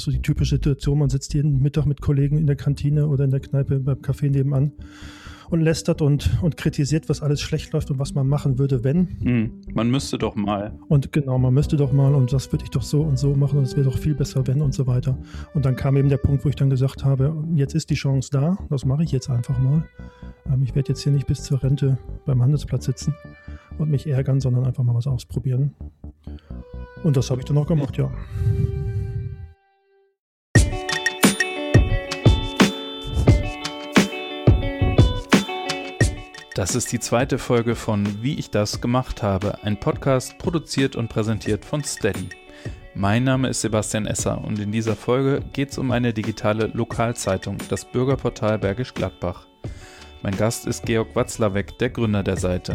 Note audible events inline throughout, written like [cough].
ist so die typische Situation, man sitzt jeden Mittag mit Kollegen in der Kantine oder in der Kneipe beim Café nebenan und lästert und, und kritisiert, was alles schlecht läuft und was man machen würde, wenn. Hm, man müsste doch mal. Und genau, man müsste doch mal und das würde ich doch so und so machen und es wäre doch viel besser, wenn und so weiter. Und dann kam eben der Punkt, wo ich dann gesagt habe, jetzt ist die Chance da, das mache ich jetzt einfach mal. Ähm, ich werde jetzt hier nicht bis zur Rente beim Handelsplatz sitzen und mich ärgern, sondern einfach mal was ausprobieren. Und das habe ich dann auch gemacht, ja. Das ist die zweite Folge von Wie ich das gemacht habe, ein Podcast produziert und präsentiert von Steady. Mein Name ist Sebastian Esser und in dieser Folge geht es um eine digitale Lokalzeitung, das Bürgerportal Bergisch Gladbach. Mein Gast ist Georg Watzlawick, der Gründer der Seite.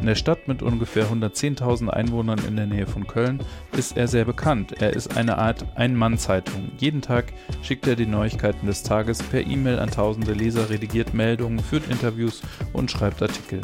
In der Stadt mit ungefähr 110.000 Einwohnern in der Nähe von Köln ist er sehr bekannt. Er ist eine Art Ein-Mann-Zeitung. Jeden Tag schickt er die Neuigkeiten des Tages per E-Mail an tausende Leser, redigiert Meldungen, führt Interviews und schreibt Artikel.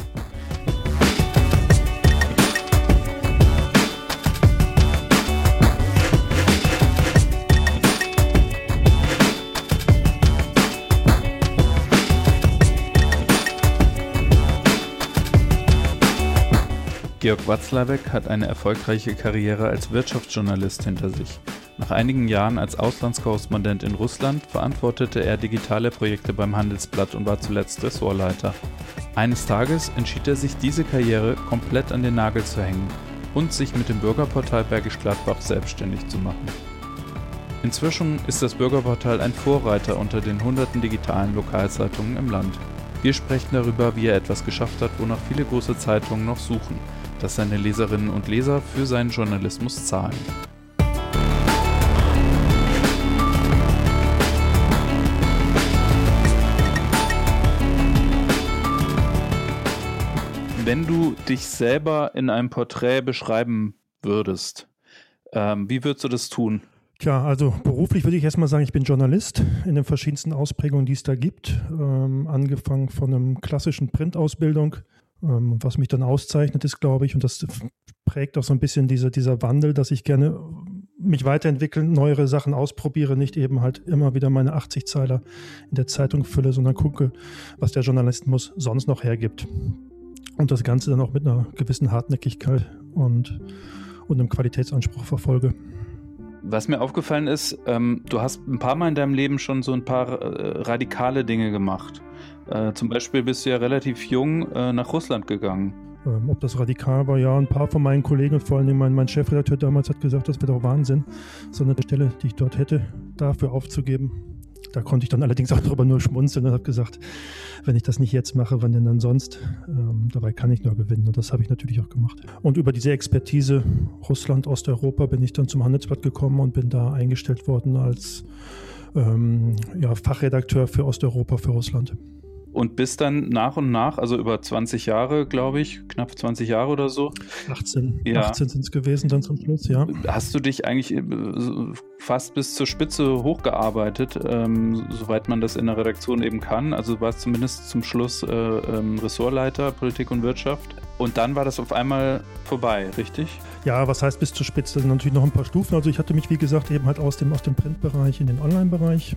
Georg Watzlawick hat eine erfolgreiche Karriere als Wirtschaftsjournalist hinter sich. Nach einigen Jahren als Auslandskorrespondent in Russland verantwortete er digitale Projekte beim Handelsblatt und war zuletzt Ressortleiter. Eines Tages entschied er sich, diese Karriere komplett an den Nagel zu hängen und sich mit dem Bürgerportal Bergisch Gladbach selbstständig zu machen. Inzwischen ist das Bürgerportal ein Vorreiter unter den hunderten digitalen Lokalzeitungen im Land. Wir sprechen darüber, wie er etwas geschafft hat, wonach viele große Zeitungen noch suchen – dass seine Leserinnen und Leser für seinen Journalismus zahlen. Wenn du dich selber in einem Porträt beschreiben würdest, ähm, wie würdest du das tun? Tja, also beruflich würde ich erstmal sagen, ich bin Journalist in den verschiedensten Ausprägungen, die es da gibt. Ähm, angefangen von einer klassischen Printausbildung ähm, was mich dann auszeichnet, ist, glaube ich, und das prägt auch so ein bisschen diese, dieser Wandel, dass ich gerne mich weiterentwickeln, neuere Sachen ausprobiere, nicht eben halt immer wieder meine 80 Zeiler in der Zeitung fülle, sondern gucke, was der Journalismus sonst noch hergibt. Und das Ganze dann auch mit einer gewissen Hartnäckigkeit und, und einem Qualitätsanspruch verfolge. Was mir aufgefallen ist, ähm, du hast ein paar Mal in deinem Leben schon so ein paar äh, radikale Dinge gemacht. Äh, zum Beispiel bist du ja relativ jung äh, nach Russland gegangen. Ähm, ob das radikal war, ja, ein paar von meinen Kollegen, vor allem mein, mein Chefredakteur damals hat gesagt, das wäre doch Wahnsinn, so eine Stelle, die ich dort hätte, dafür aufzugeben. Da konnte ich dann allerdings auch [laughs] darüber nur schmunzeln und habe gesagt, wenn ich das nicht jetzt mache, wann denn dann sonst? Ähm, dabei kann ich nur gewinnen und das habe ich natürlich auch gemacht. Und über diese Expertise Russland, Osteuropa bin ich dann zum Handelsblatt gekommen und bin da eingestellt worden als ähm, ja, Fachredakteur für Osteuropa für Russland und bist dann nach und nach, also über 20 Jahre, glaube ich, knapp 20 Jahre oder so. 18, ja. 18 sind es gewesen dann zum Schluss, ja. Hast du dich eigentlich äh, fast bis zur Spitze hochgearbeitet, ähm, soweit man das in der Redaktion eben kann? Also du warst zumindest zum Schluss äh, ähm, Ressortleiter Politik und Wirtschaft. Und dann war das auf einmal vorbei, richtig? Ja, was heißt bis zur Spitze? Das sind natürlich noch ein paar Stufen. Also ich hatte mich, wie gesagt, eben halt aus dem, aus dem Printbereich in den Online-Bereich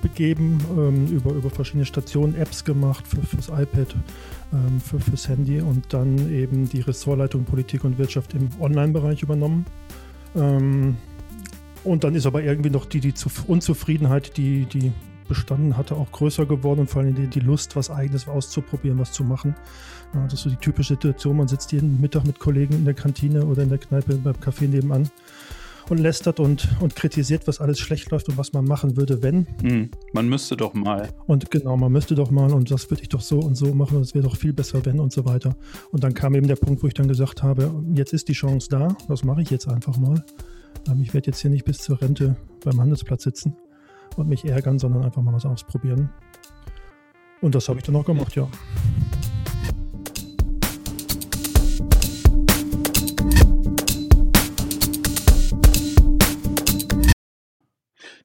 begeben, ähm, über, über verschiedene Stationen, Apps gemacht für, fürs iPad, ähm, für, fürs Handy und dann eben die Ressortleitung Politik und Wirtschaft im Online-Bereich übernommen. Ähm, und dann ist aber irgendwie noch die, die Unzufriedenheit, die, die bestanden hatte, auch größer geworden und vor allem die, die Lust, was Eigenes auszuprobieren, was zu machen. Ja, das ist so die typische Situation, man sitzt jeden Mittag mit Kollegen in der Kantine oder in der Kneipe beim Café nebenan und lästert und, und kritisiert, was alles schlecht läuft und was man machen würde, wenn. Hm, man müsste doch mal. Und genau, man müsste doch mal und das würde ich doch so und so machen und es wäre doch viel besser, wenn und so weiter. Und dann kam eben der Punkt, wo ich dann gesagt habe, jetzt ist die Chance da, das mache ich jetzt einfach mal. Ähm, ich werde jetzt hier nicht bis zur Rente beim Handelsplatz sitzen und mich ärgern, sondern einfach mal was ausprobieren. Und das habe ich dann auch gemacht, ja.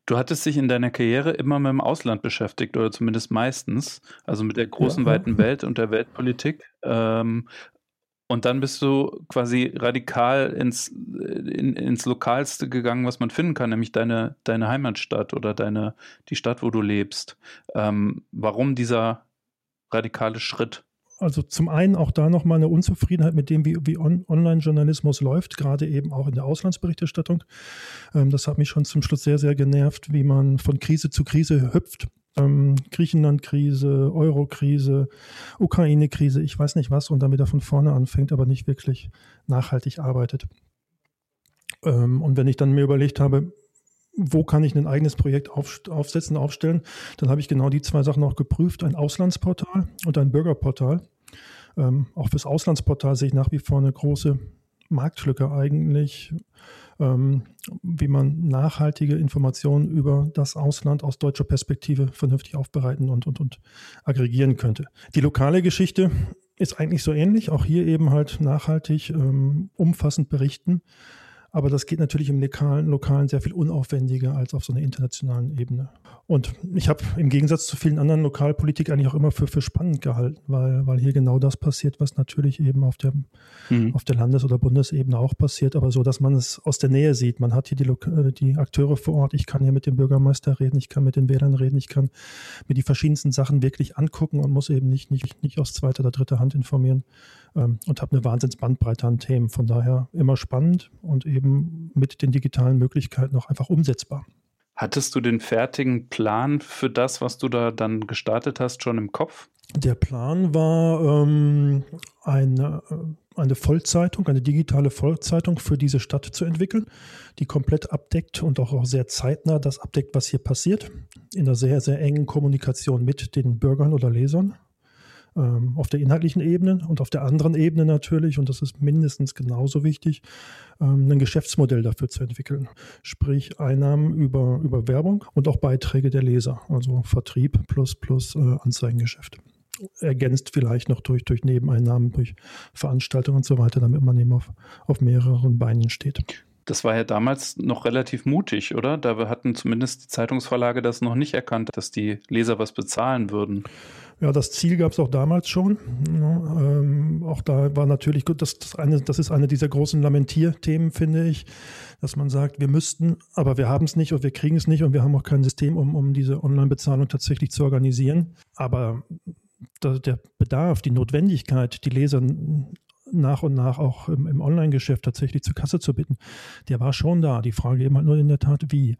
Du hattest dich in deiner Karriere immer mit dem Ausland beschäftigt oder zumindest meistens, also mit der großen, ja. weiten Welt und der Weltpolitik. Ähm, Und dann bist du quasi radikal ins, in, ins Lokalste gegangen, was man finden kann, nämlich deine, deine Heimatstadt oder deine, die Stadt, wo du lebst. Ähm, warum dieser radikale Schritt? Also zum einen auch da nochmal eine Unzufriedenheit mit dem, wie, wie On Online-Journalismus läuft, gerade eben auch in der Auslandsberichterstattung. Ähm, das hat mich schon zum Schluss sehr, sehr genervt, wie man von Krise zu Krise hüpft ähm, Griechenland-Krise, Euro-Krise, Ukraine-Krise, ich weiß nicht was, und dann wieder von vorne anfängt, aber nicht wirklich nachhaltig arbeitet. Ähm, und wenn ich dann mir überlegt habe, wo kann ich ein eigenes Projekt auf, aufsetzen, aufstellen, dann habe ich genau die zwei Sachen auch geprüft, ein Auslandsportal und ein Bürgerportal. Ähm, auch fürs Auslandsportal sehe ich nach wie vor eine große Marktlücke eigentlich wie man nachhaltige Informationen über das Ausland aus deutscher Perspektive vernünftig aufbereiten und, und, und aggregieren könnte. Die lokale Geschichte ist eigentlich so ähnlich, auch hier eben halt nachhaltig, ähm, umfassend berichten. Aber das geht natürlich im lokalen, lokalen sehr viel unaufwendiger als auf so einer internationalen Ebene. Und ich habe im Gegensatz zu vielen anderen Lokalpolitik eigentlich auch immer für, für spannend gehalten, weil, weil hier genau das passiert, was natürlich eben auf der, mhm. auf der Landes- oder Bundesebene auch passiert, aber so, dass man es aus der Nähe sieht. Man hat hier die, äh, die Akteure vor Ort. Ich kann hier mit dem Bürgermeister reden, ich kann mit den Wählern reden, ich kann mir die verschiedensten Sachen wirklich angucken und muss eben nicht, nicht, nicht aus zweiter oder dritter Hand informieren ähm, und habe eine Wahnsinnsbandbreite an Themen. Von daher immer spannend und eben mit den digitalen Möglichkeiten auch einfach umsetzbar. Hattest du den fertigen Plan für das, was du da dann gestartet hast, schon im Kopf? Der Plan war ähm, eine, äh, eine Vollzeitung, eine digitale Vollzeitung für diese Stadt zu entwickeln, die komplett abdeckt und auch, auch sehr zeitnah das abdeckt, was hier passiert, in einer sehr, sehr engen Kommunikation mit den Bürgern oder Lesern auf der inhaltlichen Ebene und auf der anderen Ebene natürlich, und das ist mindestens genauso wichtig, ähm, ein Geschäftsmodell dafür zu entwickeln. Sprich Einnahmen über, über Werbung und auch Beiträge der Leser, also Vertrieb plus plus äh, Anzeigengeschäft. Ergänzt vielleicht noch durch, durch Nebeneinnahmen, durch Veranstaltungen und so weiter, damit man eben auf, auf mehreren Beinen steht. Das war ja damals noch relativ mutig, oder? Da hatten zumindest die Zeitungsverlage das noch nicht erkannt, dass die Leser was bezahlen würden. Ja, das Ziel gab es auch damals schon. Ja, ähm, auch da war natürlich gut, das, das, eine, das ist eine dieser großen Lamentierthemen, finde ich, dass man sagt, wir müssten, aber wir haben es nicht und wir kriegen es nicht und wir haben auch kein System, um, um diese Online-Bezahlung tatsächlich zu organisieren. Aber der Bedarf, die Notwendigkeit, die Leser nach und nach auch im, im Online-Geschäft tatsächlich zur Kasse zu bitten, der war schon da. Die Frage eben halt nur in der Tat, wie.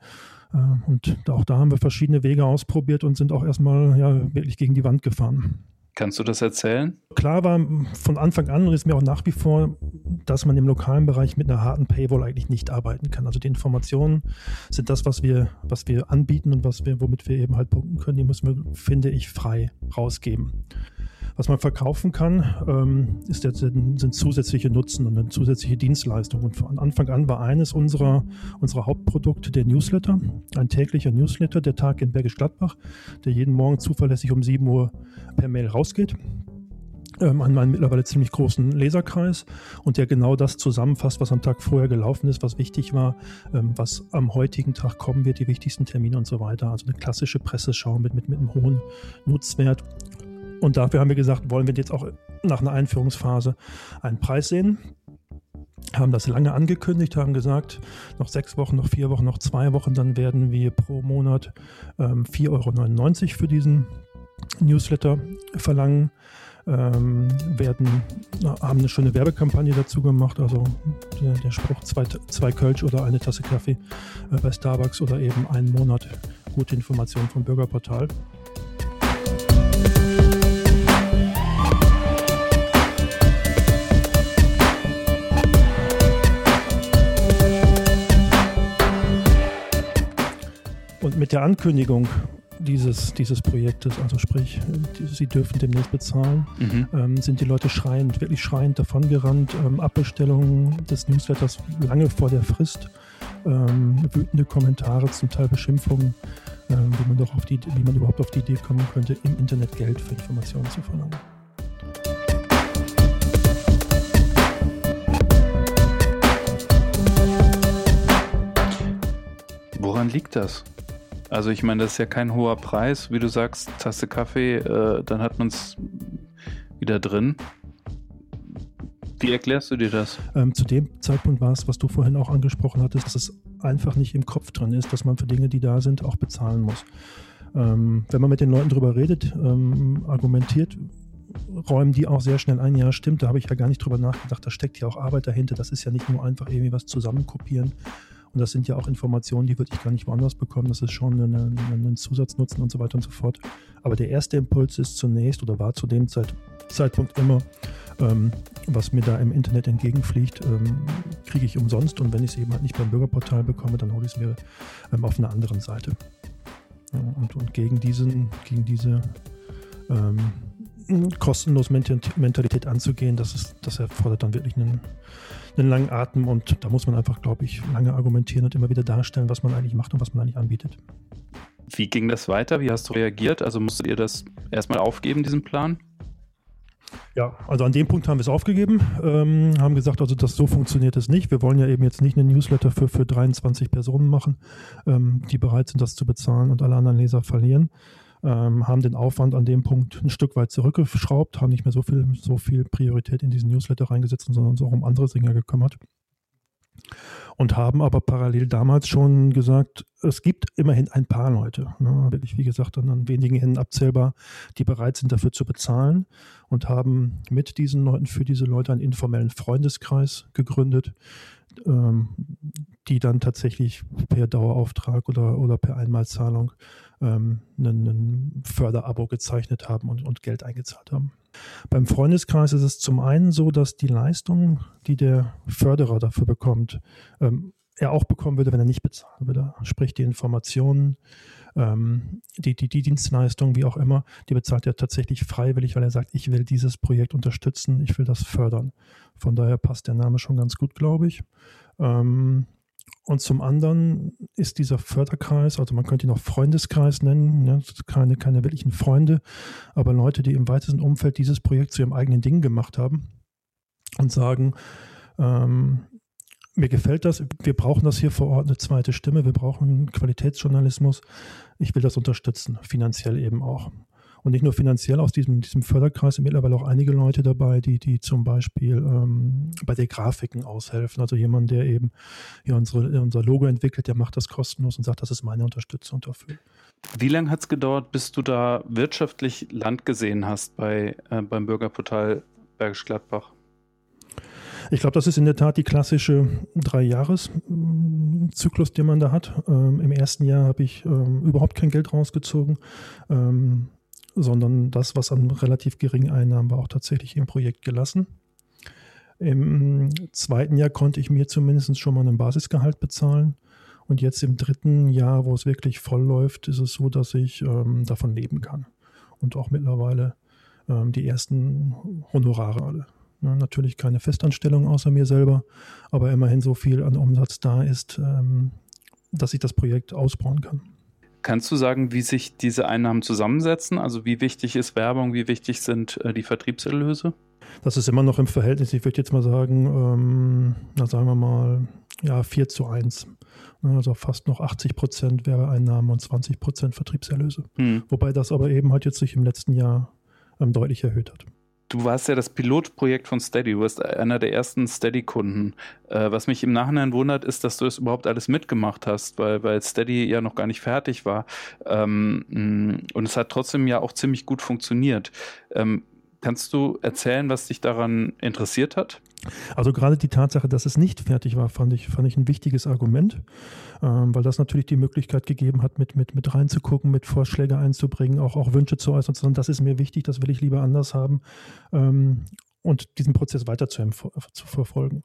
Äh, und auch da haben wir verschiedene Wege ausprobiert und sind auch erstmal ja, wirklich gegen die Wand gefahren. Kannst du das erzählen? Klar war von Anfang an und ist mir auch nach wie vor, dass man im lokalen Bereich mit einer harten Paywall eigentlich nicht arbeiten kann. Also die Informationen sind das, was wir, was wir anbieten und was wir, womit wir eben halt punkten können, die müssen wir, finde ich, frei rausgeben. Was man verkaufen kann, ähm, ist sind zusätzliche Nutzen und eine zusätzliche Dienstleistung. Und von Anfang an war eines unserer, unserer Hauptprodukte der Newsletter, ein täglicher Newsletter, der Tag in Bergisch Gladbach, der jeden Morgen zuverlässig um 7 Uhr per Mail rausgeht ähm, an meinen mittlerweile ziemlich großen Leserkreis und der genau das zusammenfasst, was am Tag vorher gelaufen ist, was wichtig war, ähm, was am heutigen Tag kommen wird, die wichtigsten Termine und so weiter. Also eine klassische Presseschau mit, mit, mit einem hohen Nutzwert und dafür haben wir gesagt, wollen wir jetzt auch nach einer Einführungsphase einen Preis sehen. Haben das lange angekündigt, haben gesagt, noch sechs Wochen, noch vier Wochen, noch zwei Wochen, dann werden wir pro Monat ähm, 4,99 Euro für diesen Newsletter verlangen. Ähm, werden, haben eine schöne Werbekampagne dazu gemacht, also der, der Spruch zwei, zwei Kölsch oder eine Tasse Kaffee äh, bei Starbucks oder eben einen Monat gute Informationen vom Bürgerportal. Mit der Ankündigung dieses, dieses Projektes, also sprich, sie dürfen demnächst bezahlen, mhm. ähm, sind die Leute schreiend, wirklich schreiend davongerannt. Ähm, Abbestellungen des Newsletters lange vor der Frist, ähm, wütende Kommentare, zum Teil Beschimpfungen, ähm, wie man doch auf die, wie man überhaupt auf die Idee kommen könnte, im Internet Geld für Informationen zu verlangen. Woran liegt das? Also ich meine, das ist ja kein hoher Preis, wie du sagst, Tasse Kaffee, äh, dann hat man es wieder drin. Wie erklärst du dir das? Ähm, zu dem Zeitpunkt war es, was du vorhin auch angesprochen hattest, dass es einfach nicht im Kopf drin ist, dass man für Dinge, die da sind, auch bezahlen muss. Ähm, wenn man mit den Leuten drüber redet, ähm, argumentiert, räumen die auch sehr schnell ein, ja stimmt, da habe ich ja gar nicht drüber nachgedacht, da steckt ja auch Arbeit dahinter, das ist ja nicht nur einfach irgendwie was zusammenkopieren. Und das sind ja auch Informationen, die würde ich gar nicht woanders bekommen, das ist schon ein Zusatznutzen und so weiter und so fort. Aber der erste Impuls ist zunächst oder war zu dem Zeit, Zeitpunkt immer, ähm, was mir da im Internet entgegenfliegt, ähm, kriege ich umsonst. Und wenn ich es eben halt nicht beim Bürgerportal bekomme, dann hole ich es mir ähm, auf einer anderen Seite. Ja, und, und gegen diesen, gegen diese ähm, kostenlos Mentalität anzugehen, das, ist, das erfordert dann wirklich einen, einen langen Atem und da muss man einfach, glaube ich, lange argumentieren und immer wieder darstellen, was man eigentlich macht und was man eigentlich anbietet. Wie ging das weiter? Wie hast du reagiert? Also musstet ihr das erstmal aufgeben, diesen Plan? Ja, also an dem Punkt haben wir es aufgegeben, ähm, haben gesagt, also das so funktioniert es nicht. Wir wollen ja eben jetzt nicht eine Newsletter für, für 23 Personen machen, ähm, die bereit sind, das zu bezahlen und alle anderen Leser verlieren, ähm, haben den Aufwand an dem Punkt ein Stück weit zurückgeschraubt, haben nicht mehr so viel, so viel Priorität in diesen Newsletter reingesetzt, sondern uns auch um andere Dinge gekümmert. Und haben aber parallel damals schon gesagt, es gibt immerhin ein paar Leute, ne, wirklich wie gesagt dann an wenigen Händen abzählbar, die bereit sind dafür zu bezahlen und haben mit diesen Leuten für diese Leute einen informellen Freundeskreis gegründet, ähm, die dann tatsächlich per Dauerauftrag oder, oder per Einmalzahlung ähm, ein Förderabo gezeichnet haben und, und Geld eingezahlt haben. Beim Freundeskreis ist es zum einen so, dass die Leistung, die der Förderer dafür bekommt, ähm, er auch bekommen würde, wenn er nicht bezahlen würde. Sprich, die Informationen, ähm, die, die, die Dienstleistung, wie auch immer, die bezahlt er tatsächlich freiwillig, weil er sagt, ich will dieses Projekt unterstützen, ich will das fördern. Von daher passt der Name schon ganz gut, glaube ich. Ähm, und zum anderen ist dieser Förderkreis, also man könnte ihn auch Freundeskreis nennen, ne, keine, keine wirklichen Freunde, aber Leute, die im weitesten Umfeld dieses Projekt zu ihrem eigenen Ding gemacht haben und sagen, ähm, mir gefällt das, wir brauchen das hier vor Ort, eine zweite Stimme, wir brauchen Qualitätsjournalismus, ich will das unterstützen, finanziell eben auch. Und nicht nur finanziell aus diesem, diesem Förderkreis sind mittlerweile auch einige Leute dabei, die, die zum Beispiel ähm, bei den Grafiken aushelfen. Also jemand, der eben ja, unsere, unser Logo entwickelt, der macht das kostenlos und sagt, das ist meine Unterstützung dafür. Wie lange hat es gedauert, bis du da wirtschaftlich Land gesehen hast bei, äh, beim Bürgerportal Bergisch Gladbach? Ich glaube, das ist in der Tat die klassische Drei-Jahres-Zyklus, den man da hat. Ähm, Im ersten Jahr habe ich ähm, überhaupt kein Geld rausgezogen. Ähm, sondern das, was an relativ geringen Einnahmen war, auch tatsächlich im Projekt gelassen. Im zweiten Jahr konnte ich mir zumindest schon mal einen Basisgehalt bezahlen. Und jetzt im dritten Jahr, wo es wirklich voll läuft, ist es so, dass ich ähm, davon leben kann. Und auch mittlerweile ähm, die ersten Honorare alle. Ja, natürlich keine Festanstellung außer mir selber, aber immerhin so viel an Umsatz da ist, ähm, dass ich das Projekt ausbauen kann. Kannst du sagen, wie sich diese Einnahmen zusammensetzen? Also wie wichtig ist Werbung, wie wichtig sind äh, die Vertriebserlöse? Das ist immer noch im Verhältnis, ich würde jetzt mal sagen, ähm, na sagen wir mal, ja, 4 zu 1. Also fast noch 80 Prozent Werbeeinnahmen und 20 Prozent Vertriebserlöse. Hm. Wobei das aber eben halt jetzt sich im letzten Jahr ähm, deutlich erhöht hat. Du warst ja das Pilotprojekt von Steady, du warst einer der ersten Steady-Kunden. Äh, was mich im Nachhinein wundert, ist, dass du das überhaupt alles mitgemacht hast, weil, weil Steady ja noch gar nicht fertig war. Ähm, und es hat trotzdem ja auch ziemlich gut funktioniert. Ähm, kannst du erzählen, was dich daran interessiert hat? Also gerade die Tatsache, dass es nicht fertig war, fand ich, fand ich ein wichtiges Argument, ähm, weil das natürlich die Möglichkeit gegeben hat, mit, mit, mit reinzugucken, mit Vorschläge einzubringen, auch, auch Wünsche zu äußern, sondern das ist mir wichtig, das will ich lieber anders haben ähm, und diesen Prozess weiter zu, zu verfolgen.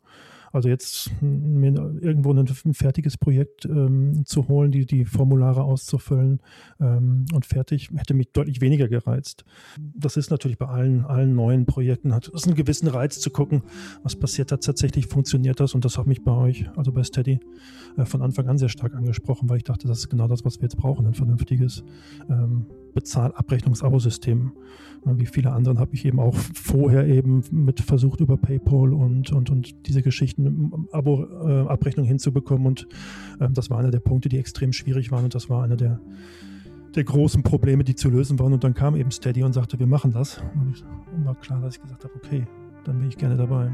Also jetzt mir irgendwo ein, ein fertiges Projekt ähm, zu holen, die, die Formulare auszufüllen ähm, und fertig, hätte mich deutlich weniger gereizt. Das ist natürlich bei allen, allen neuen Projekten, hat es einen gewissen Reiz zu gucken, was passiert da tatsächlich, funktioniert das und das hat mich bei euch, also bei Steady, äh, von Anfang an sehr stark angesprochen, weil ich dachte, das ist genau das, was wir jetzt brauchen, ein vernünftiges ähm, Bezahl-Abrechnungs-Abo-System. Wie viele anderen habe ich eben auch vorher eben mit versucht, über PayPal und, und, und diese Geschichten Abo-Abrechnung hinzubekommen. Und ähm, das war einer der Punkte, die extrem schwierig waren. Und das war einer der, der großen Probleme, die zu lösen waren. Und dann kam eben Steady und sagte, wir machen das. Und, ich, war klar, dass ich gesagt habe, okay, dann bin ich gerne dabei.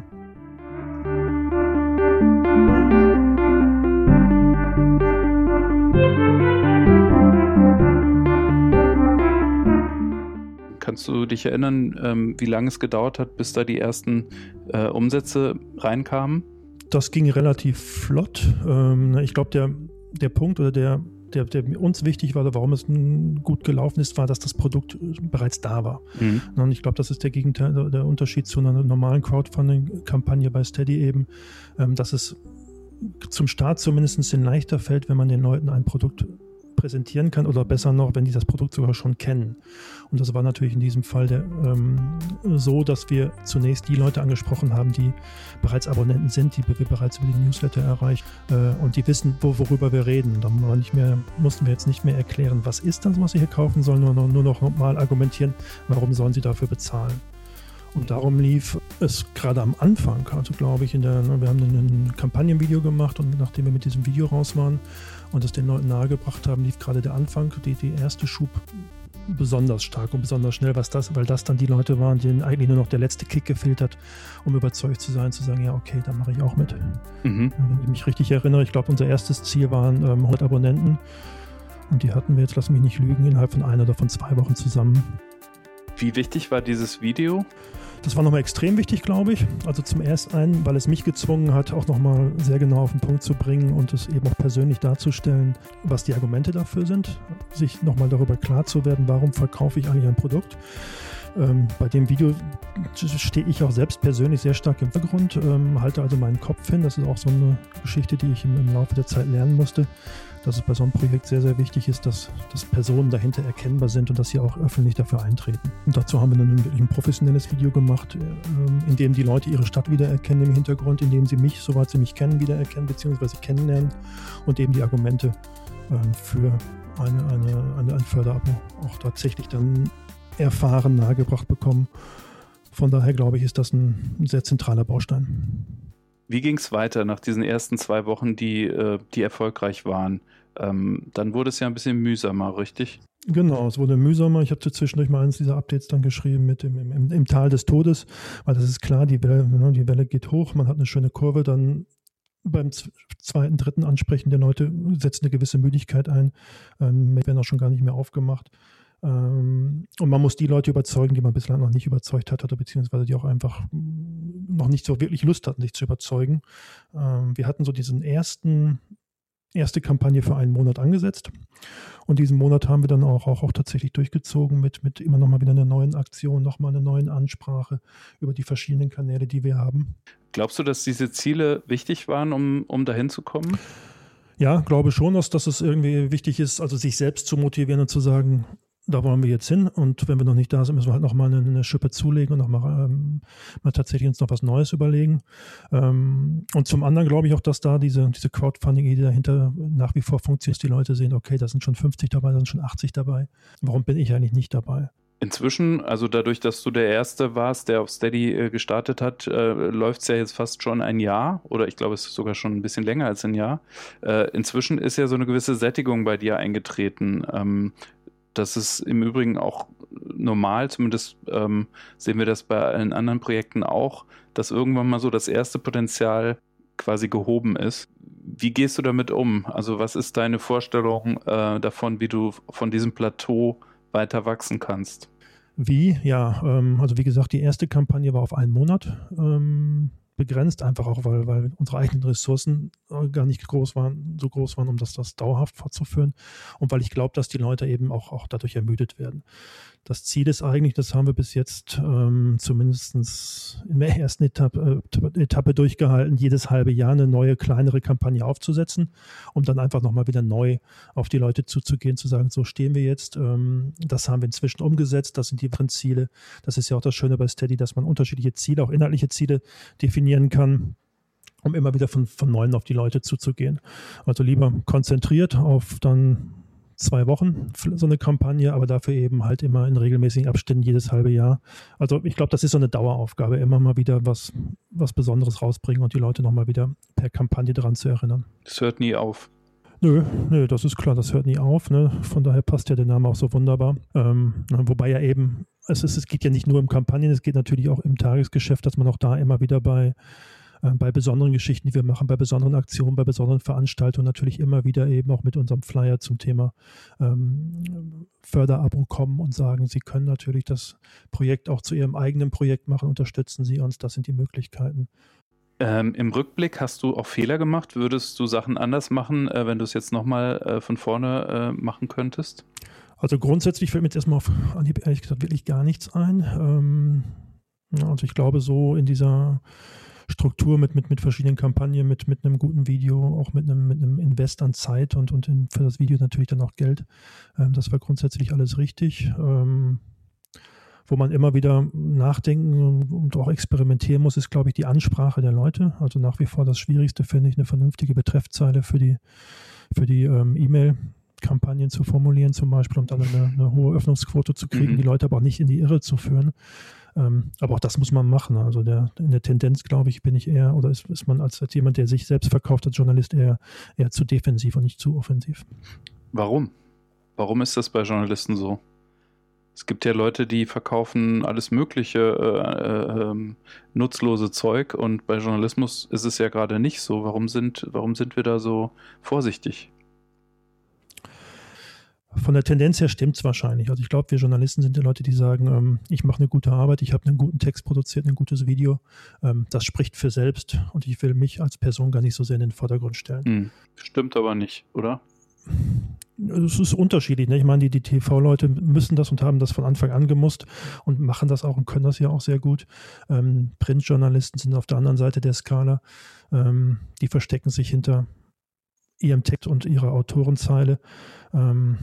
Kannst du dich erinnern, ähm, wie lange es gedauert hat, bis da die ersten äh, Umsätze reinkamen? Das ging relativ flott. Ähm, ich glaube, der, der Punkt oder der, der, der uns wichtig war, oder warum es gut gelaufen ist, war, dass das Produkt bereits da war. Mhm. Und ich glaube, das ist der Gegenteil, der Unterschied zu einer normalen Crowdfunding-Kampagne bei Steady eben, ähm, dass es zum Start zumindest leichter fällt, wenn man den Leuten ein Produkt präsentieren kann oder besser noch, wenn die das Produkt sogar schon kennen. Und das war natürlich in diesem Fall der, ähm, so, dass wir zunächst die Leute angesprochen haben, die bereits Abonnenten sind, die wir bereits über die Newsletter erreichen äh, und die wissen, wo, worüber wir reden. Da mehr, mussten wir jetzt nicht mehr erklären, was ist das, was sie hier kaufen sollen, nur, nur noch mal argumentieren, warum sollen sie dafür bezahlen. Und darum lief es gerade am Anfang, also glaube ich, in der, ne, wir haben ein Kampagnenvideo gemacht und nachdem wir mit diesem Video raus waren und es den Leuten nahegebracht haben, lief gerade der Anfang, die, die erste Schub besonders stark und besonders schnell, was das, weil das dann die Leute waren, denen eigentlich nur noch der letzte Kick gefehlt hat, um überzeugt zu sein, zu sagen, ja, okay, dann mache ich auch mit. Mhm. Wenn ich mich richtig erinnere, ich glaube, unser erstes Ziel waren ähm, 100 Abonnenten und die hatten wir jetzt, lass mich nicht lügen, innerhalb von einer oder von zwei Wochen zusammen. Wie wichtig war dieses Video? Das war nochmal extrem wichtig, glaube ich. Also zum ersten, weil es mich gezwungen hat, auch nochmal sehr genau auf den Punkt zu bringen und es eben auch persönlich darzustellen, was die Argumente dafür sind. Sich nochmal darüber klar zu werden, warum verkaufe ich eigentlich ein Produkt. Ähm, bei dem Video stehe ich auch selbst persönlich sehr stark im Hintergrund, ähm, halte also meinen Kopf hin. Das ist auch so eine Geschichte, die ich im, im Laufe der Zeit lernen musste dass es bei so einem Projekt sehr, sehr wichtig ist, dass, dass Personen dahinter erkennbar sind und dass sie auch öffentlich dafür eintreten. Und dazu haben wir dann wirklich ein professionelles Video gemacht, äh, in dem die Leute ihre Stadt wiedererkennen im Hintergrund, in dem sie mich, soweit sie mich kennen, wiedererkennen bzw. kennenlernen und eben die Argumente ähm, für eine, eine, eine, ein Förderabo auch tatsächlich dann erfahren, nahegebracht bekommen. Von daher glaube ich, ist das ein, sehr zentraler Baustein. Wie ging es weiter nach diesen ersten zwei Wochen, die, äh, die erfolgreich waren? Ähm, dann wurde es ja ein bisschen mühsamer, richtig? Genau, es wurde mühsamer. Ich habe zwischendurch mal eines dieser Updates dann geschrieben mit dem, im, im, Tal des Todes, weil das ist klar, die Welle, ne, die Welle geht hoch, man hat eine schöne Kurve, dann beim zweiten, dritten Ansprechen der Leute setzt eine gewisse Müdigkeit ein, ähm, werden auch schon gar nicht mehr aufgemacht. Ähm, und man muss die Leute überzeugen, die man bislang noch nicht überzeugt hat, oder beziehungsweise die auch einfach noch nicht so wirklich Lust hatten, sich zu überzeugen. Ähm, wir hatten so diesen ersten, erste Kampagne für einen Monat angesetzt. Und diesen Monat haben wir dann auch, auch, auch tatsächlich durchgezogen mit, mit immer noch mal wieder einer neuen Aktion, nochmal einer neuen Ansprache über die verschiedenen Kanäle, die wir haben. Glaubst du, dass diese Ziele wichtig waren, um, um dahin zu kommen? Ja, glaube schon, dass, dass es irgendwie wichtig ist, also sich selbst zu motivieren und zu sagen, da wollen wir jetzt hin und wenn wir noch nicht da sind, müssen wir halt nochmal eine, eine Schippe zulegen und nochmal ähm, mal tatsächlich uns noch was Neues überlegen. Ähm, und zum anderen glaube ich auch, dass da diese, diese Crowdfunding-Idee dahinter nach wie vor funktioniert. Die Leute sehen, okay, da sind schon 50 dabei, da sind schon 80 dabei. Warum bin ich eigentlich nicht dabei? Inzwischen, also dadurch, dass du der Erste warst, der auf Steady äh, gestartet hat, äh, läuft es ja jetzt fast schon ein Jahr oder ich glaube, es ist sogar schon ein bisschen länger als ein Jahr. Äh, inzwischen ist ja so eine gewisse Sättigung bei dir eingetreten. Ähm, das ist im Übrigen auch normal, zumindest ähm, sehen wir das bei allen anderen Projekten auch, dass irgendwann mal so das erste Potenzial quasi gehoben ist. Wie gehst du damit um? Also was ist deine Vorstellung äh, davon, wie du von diesem Plateau weiter wachsen kannst? Wie? Ja, ähm, also wie gesagt, die erste Kampagne war auf einen Monat. Ähm, begrenzt, einfach auch, weil, weil unsere eigenen Ressourcen äh, gar nicht groß waren, so groß waren, um das, das dauerhaft fortzuführen. Und weil ich glaube, dass die Leute eben auch, auch dadurch ermüdet werden. Das Ziel ist eigentlich, das haben wir bis jetzt ähm, zumindest in der ersten Etappe, äh, Etappe durchgehalten, jedes halbe Jahr eine neue, kleinere Kampagne aufzusetzen, um dann einfach nochmal wieder neu auf die Leute zuzugehen, zu sagen, so stehen wir jetzt, ähm, das haben wir inzwischen umgesetzt, das sind die Ziele. Das ist ja auch das Schöne bei Steady, dass man unterschiedliche Ziele, auch inhaltliche Ziele definieren kann um immer wieder von, von neuem auf die Leute zuzugehen. Also lieber konzentriert auf dann zwei Wochen so eine Kampagne, aber dafür eben halt immer in regelmäßigen Abständen jedes halbe Jahr. Also ich glaube, das ist so eine Daueraufgabe, immer mal wieder was, was Besonderes rausbringen und die Leute nochmal wieder per Kampagne daran zu erinnern. Das hört nie auf. Nö, nö, das ist klar, das hört nie auf. Ne? Von daher passt ja der Name auch so wunderbar. Ähm, wobei ja eben, es, ist, es geht ja nicht nur um Kampagnen, es geht natürlich auch im Tagesgeschäft, dass man auch da immer wieder bei bei besonderen Geschichten, die wir machen, bei besonderen Aktionen, bei besonderen Veranstaltungen natürlich immer wieder eben auch mit unserem Flyer zum Thema ähm, Förderabo kommen und sagen, Sie können natürlich das Projekt auch zu Ihrem eigenen Projekt machen, unterstützen Sie uns, das sind die Möglichkeiten. Ähm, Im Rückblick hast du auch Fehler gemacht. Würdest du Sachen anders machen, äh, wenn du es jetzt nochmal äh, von vorne äh, machen könntest? Also grundsätzlich fällt mir jetzt erstmal auf Anhieb ehrlich gesagt wirklich gar nichts ein. Ähm, also ich glaube, so in dieser Struktur mit, mit, mit verschiedenen Kampagnen, mit, mit einem guten Video, auch mit einem, mit einem Invest an Zeit und, und in, für das Video natürlich dann auch Geld. Ähm, das war grundsätzlich alles richtig. Ähm, wo man immer wieder nachdenken und auch experimentieren muss, ist, glaube ich, die Ansprache der Leute. Also nach wie vor das Schwierigste finde ich, eine vernünftige Betreffzeile für die, für die ähm, E-Mail Kampagnen zu formulieren, zum Beispiel, um dann eine, eine hohe Öffnungsquote zu kriegen, mhm. die Leute aber auch nicht in die Irre zu führen. Ähm, aber auch das muss man machen. Also der, in der Tendenz, glaube ich, bin ich eher, oder ist, ist man als, als jemand, der sich selbst verkauft als Journalist, eher, eher zu defensiv und nicht zu offensiv. Warum? Warum ist das bei Journalisten so? Es gibt ja Leute, die verkaufen alles mögliche äh, äh, nutzlose Zeug und bei Journalismus ist es ja gerade nicht so. Warum sind, warum sind wir da so vorsichtig? Von der Tendenz her stimmt es wahrscheinlich. Also ich glaube, wir Journalisten sind die Leute, die sagen, ähm, ich mache eine gute Arbeit, ich habe einen guten Text produziert, ein gutes Video. Ähm, das spricht für selbst und ich will mich als Person gar nicht so sehr in den Vordergrund stellen. Hm. Stimmt aber nicht, oder? Es ist unterschiedlich. Ne? Ich meine, die, die TV-Leute müssen das und haben das von Anfang an gemusst und machen das auch und können das ja auch sehr gut. Ähm, Printjournalisten sind auf der anderen Seite der Skala. Ähm, die verstecken sich hinter ihrem Text und ihrer Autorenzeile. Ähm,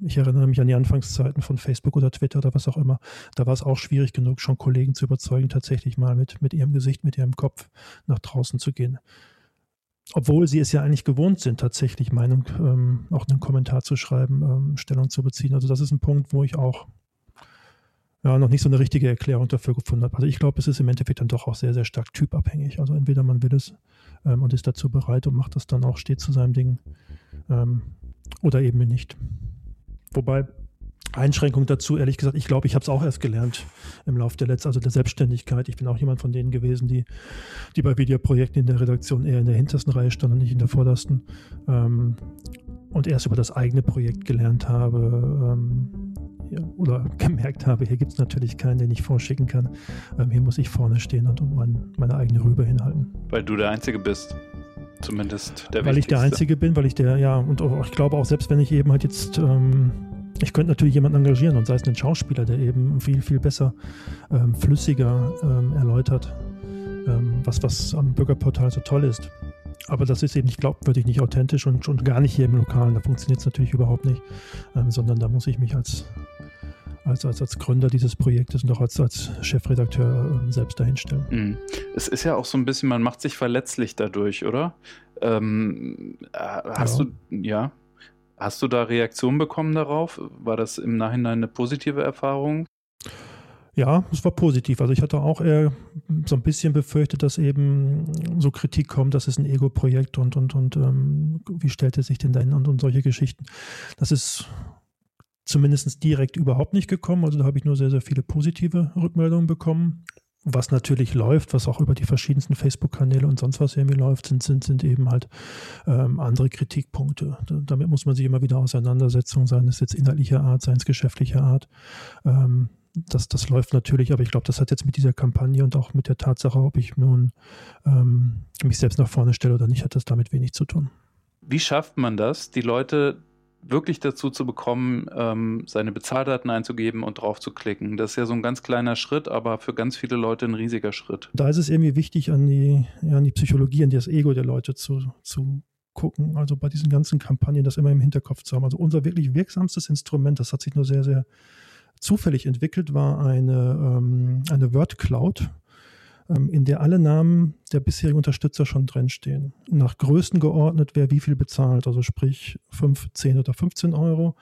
ich erinnere mich an die Anfangszeiten von Facebook oder Twitter oder was auch immer. Da war es auch schwierig genug, schon Kollegen zu überzeugen, tatsächlich mal mit, mit ihrem Gesicht, mit ihrem Kopf nach draußen zu gehen. Obwohl sie es ja eigentlich gewohnt sind, tatsächlich Meinung, ähm, auch einen Kommentar zu schreiben, ähm, Stellung zu beziehen. Also das ist ein Punkt, wo ich auch ja, noch nicht so eine richtige Erklärung dafür gefunden habe. Also ich glaube, es ist im Endeffekt dann doch auch sehr, sehr stark typabhängig. Also entweder man will es ähm, und ist dazu bereit und macht das dann auch, steht zu seinem Ding ähm, oder eben nicht. Wobei Einschränkung dazu, ehrlich gesagt, ich glaube, ich habe es auch erst gelernt im Laufe der letzten, also der Selbstständigkeit. Ich bin auch jemand von denen gewesen, die, die bei Videoprojekten in der Redaktion eher in der hintersten Reihe standen und nicht in der vordersten. Ähm, und erst über das eigene Projekt gelernt habe ähm, oder gemerkt habe, hier gibt es natürlich keinen, den ich vorschicken kann. Ähm, hier muss ich vorne stehen und, und mein, meine eigene Rübe hinhalten. Weil du der Einzige bist. Zumindest der Weil Wichtigste. ich der Einzige bin, weil ich der, ja, und auch, ich glaube auch, selbst wenn ich eben halt jetzt, ähm, ich könnte natürlich jemanden engagieren und sei es einen Schauspieler, der eben viel, viel besser, ähm, flüssiger ähm, erläutert, ähm, was, was am Bürgerportal so toll ist. Aber das ist eben nicht glaubwürdig, nicht authentisch und schon gar nicht hier im Lokalen. Da funktioniert es natürlich überhaupt nicht, ähm, sondern da muss ich mich als, als, als, als Gründer dieses Projektes und auch als, als Chefredakteur äh, selbst dahinstellen. Mhm. Es ist ja auch so ein bisschen, man macht sich verletzlich dadurch, oder? Ähm, äh, hast ja. du, ja, hast du da Reaktionen bekommen darauf? War das im Nachhinein eine positive Erfahrung? Ja, es war positiv. Also ich hatte auch eher so ein bisschen befürchtet, dass eben so Kritik kommt, das ist ein Ego-Projekt und, und, und ähm, wie stellt er sich denn da hin und, und solche Geschichten. Das ist zumindest direkt überhaupt nicht gekommen. Also da habe ich nur sehr, sehr viele positive Rückmeldungen bekommen. Was natürlich läuft, was auch über die verschiedensten Facebook-Kanäle und sonst was irgendwie läuft, sind, sind, sind eben halt ähm, andere Kritikpunkte. damit muss man sich immer wieder auseinandersetzen, seien es jetzt inhaltlicher Art, seien es geschäftlicher Art. Ähm, das, das läuft natürlich, aber ich glaube, das hat jetzt mit dieser Kampagne und auch mit der Tatsache, ob ich nun ähm, mich selbst nach vorne stelle oder nicht, hat das damit wenig zu tun. Wie schafft man das, die Leute wirklich dazu zu bekommen, ähm, seine Bezahldaten einzugeben und drauf zu klicken? Das ist ja so ein ganz kleiner Schritt, aber für ganz viele Leute ein riesiger Schritt. Da ist es irgendwie wichtig, an die, ja, an die Psychologie, an das Ego der Leute zu, zu gucken. Also bei diesen ganzen Kampagnen das immer im Hinterkopf zu haben. Also unser wirklich wirksamstes Instrument, das hat sich nur sehr, sehr zufällig entwickelt war eine, ähm, eine Word Cloud, in der alle Namen der bisherigen Unterstützer schon drinstehen. Nach Größen geordnet, wer wie viel bezahlt. Also sprich 5, 10 oder 15 Euro.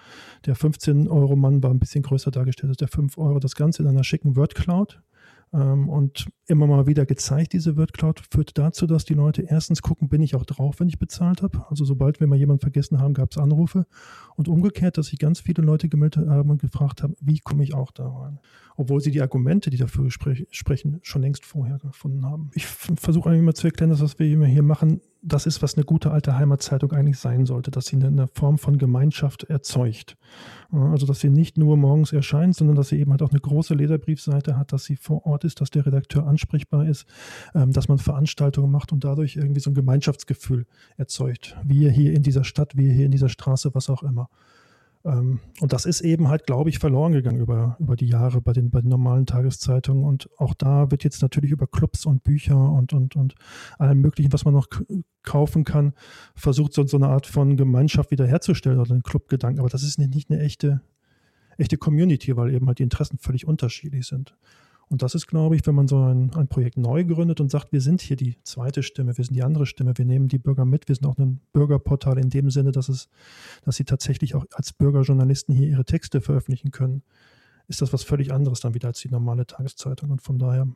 Der 15 Euro Mann war ein bisschen größer dargestellt als der 5 Euro. Das Ganze in einer schicken Word Cloud ähm, und immer mal wieder gezeigt, diese WordCloud führt dazu, dass die Leute erstens gucken, bin ich auch drauf, wenn ich bezahlt habe. Also sobald wir mal jemanden vergessen haben, gab es Anrufe. Und umgekehrt, dass sich ganz viele Leute gemeldet haben und gefragt haben, wie komme ich auch da rein? Obwohl sie die Argumente, die dafür spre sprechen, schon längst vorher gefunden haben. Ich versuche eigentlich immer zu erklären, dass was wir hier machen, das ist, was eine gute alte Heimatzeitung eigentlich sein sollte, dass sie eine Form von Gemeinschaft erzeugt. Also, dass sie nicht nur morgens erscheint, sondern dass sie eben halt auch eine große Leserbriefseite hat, dass sie vor Ort ist, dass der Redakteur ansprechbar ist, ähm, dass man Veranstaltungen macht und dadurch irgendwie so ein Gemeinschaftsgefühl erzeugt. Wir hier in dieser Stadt, wir hier in dieser Straße, was auch immer. Ähm, und das ist eben halt, glaube ich, verloren gegangen über, über die Jahre bei den, bei den normalen Tageszeitungen. Und auch da wird jetzt natürlich über Clubs und Bücher und, und, und allem Möglichen, was man noch kaufen kann, versucht, so, so eine Art von Gemeinschaft wiederherzustellen oder einen Clubgedanken. Aber das ist nicht, nicht eine echte, echte Community, weil eben halt die Interessen völlig unterschiedlich sind. Und das ist, glaube ich, wenn man so ein, ein Projekt neu gründet und sagt, wir sind hier die zweite Stimme, wir sind die andere Stimme, wir nehmen die Bürger mit, wir sind auch ein Bürgerportal in dem Sinne, dass es, dass sie tatsächlich auch als Bürgerjournalisten hier ihre Texte veröffentlichen können, ist das was völlig anderes dann wieder als die normale Tageszeitung. Und von daher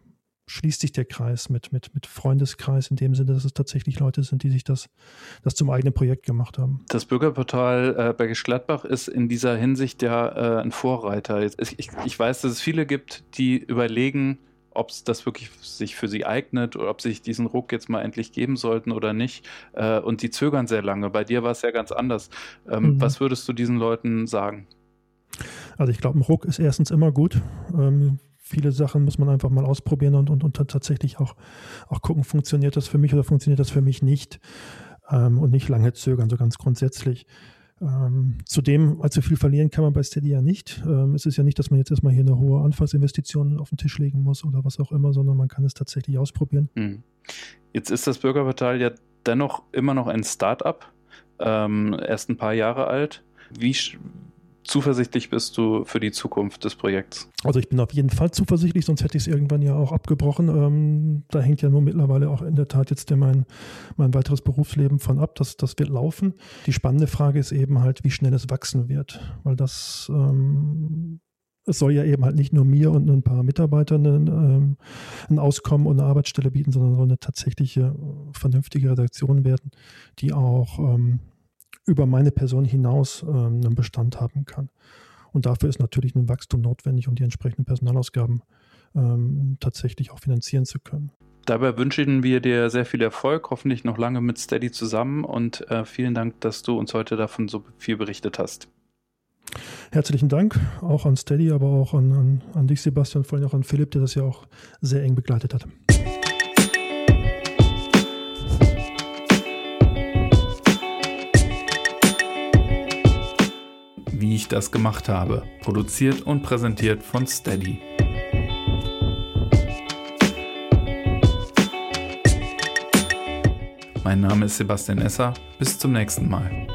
schließt sich der Kreis mit, mit, mit Freundeskreis in dem Sinne, dass es tatsächlich Leute sind, die sich das, das zum eigenen Projekt gemacht haben. Das Bürgerportal äh, Bergisch Gladbach ist in dieser Hinsicht ja äh, ein Vorreiter. Ich, ich, ich weiß, dass es viele gibt, die überlegen, ob es das wirklich sich für sie eignet oder ob sie sich diesen Ruck jetzt mal endlich geben sollten oder nicht. Äh, und die zögern sehr lange. Bei dir war es ja ganz anders. Ähm, mhm. Was würdest du diesen Leuten sagen? Also ich glaube, ein Ruck ist erstens immer gut. Ähm, viele Sachen muss man einfach mal ausprobieren und, und, und tatsächlich auch, auch gucken, funktioniert das für mich oder funktioniert das für mich nicht. Ähm, und nicht lange zögern, so ganz grundsätzlich. Ähm, zudem, allzu viel verlieren kann man bei Steady ja nicht. Ähm, es ist ja nicht, dass man jetzt erstmal hier eine hohe Anfangsinvestition auf den Tisch legen muss oder was auch immer, sondern man kann es tatsächlich ausprobieren. Hm. Jetzt ist das Bürgerportal ja dennoch immer noch ein Start-up, ähm, erst ein paar Jahre alt. Wie, zuversichtlich bist du für die Zukunft des Projekts? Also ich bin auf jeden Fall zuversichtlich, sonst hätte ich es irgendwann ja auch abgebrochen. Ähm, da hängt ja nur mittlerweile auch in der Tat jetzt mein, mein weiteres Berufsleben von ab. Das, das wird laufen. Die spannende Frage ist eben halt, wie schnell es wachsen wird. Weil das ähm, es soll ja eben halt nicht nur mir und ein paar Mitarbeitern ähm, ein Auskommen und eine Arbeitsstelle bieten, sondern soll eine tatsächliche, vernünftige Redaktion werden, die auch ähm, über meine Person hinaus ähm, einen Bestand haben kann. Und dafür ist natürlich ein Wachstum notwendig, um die entsprechenden Personalausgaben ähm, tatsächlich auch finanzieren zu können. Dabei wünschen wir dir sehr viel Erfolg, hoffentlich noch lange mit Steady zusammen und äh, vielen Dank, dass du uns heute davon so viel berichtet hast. Herzlichen Dank auch an Steady, aber auch an, an, an dich, Sebastian, vor allem auch an Philipp, der das ja auch sehr eng begleitet hat. Ich das gemacht habe. Produziert und präsentiert von Steady. Mein Name ist Sebastian Esser. Bis zum nächsten Mal.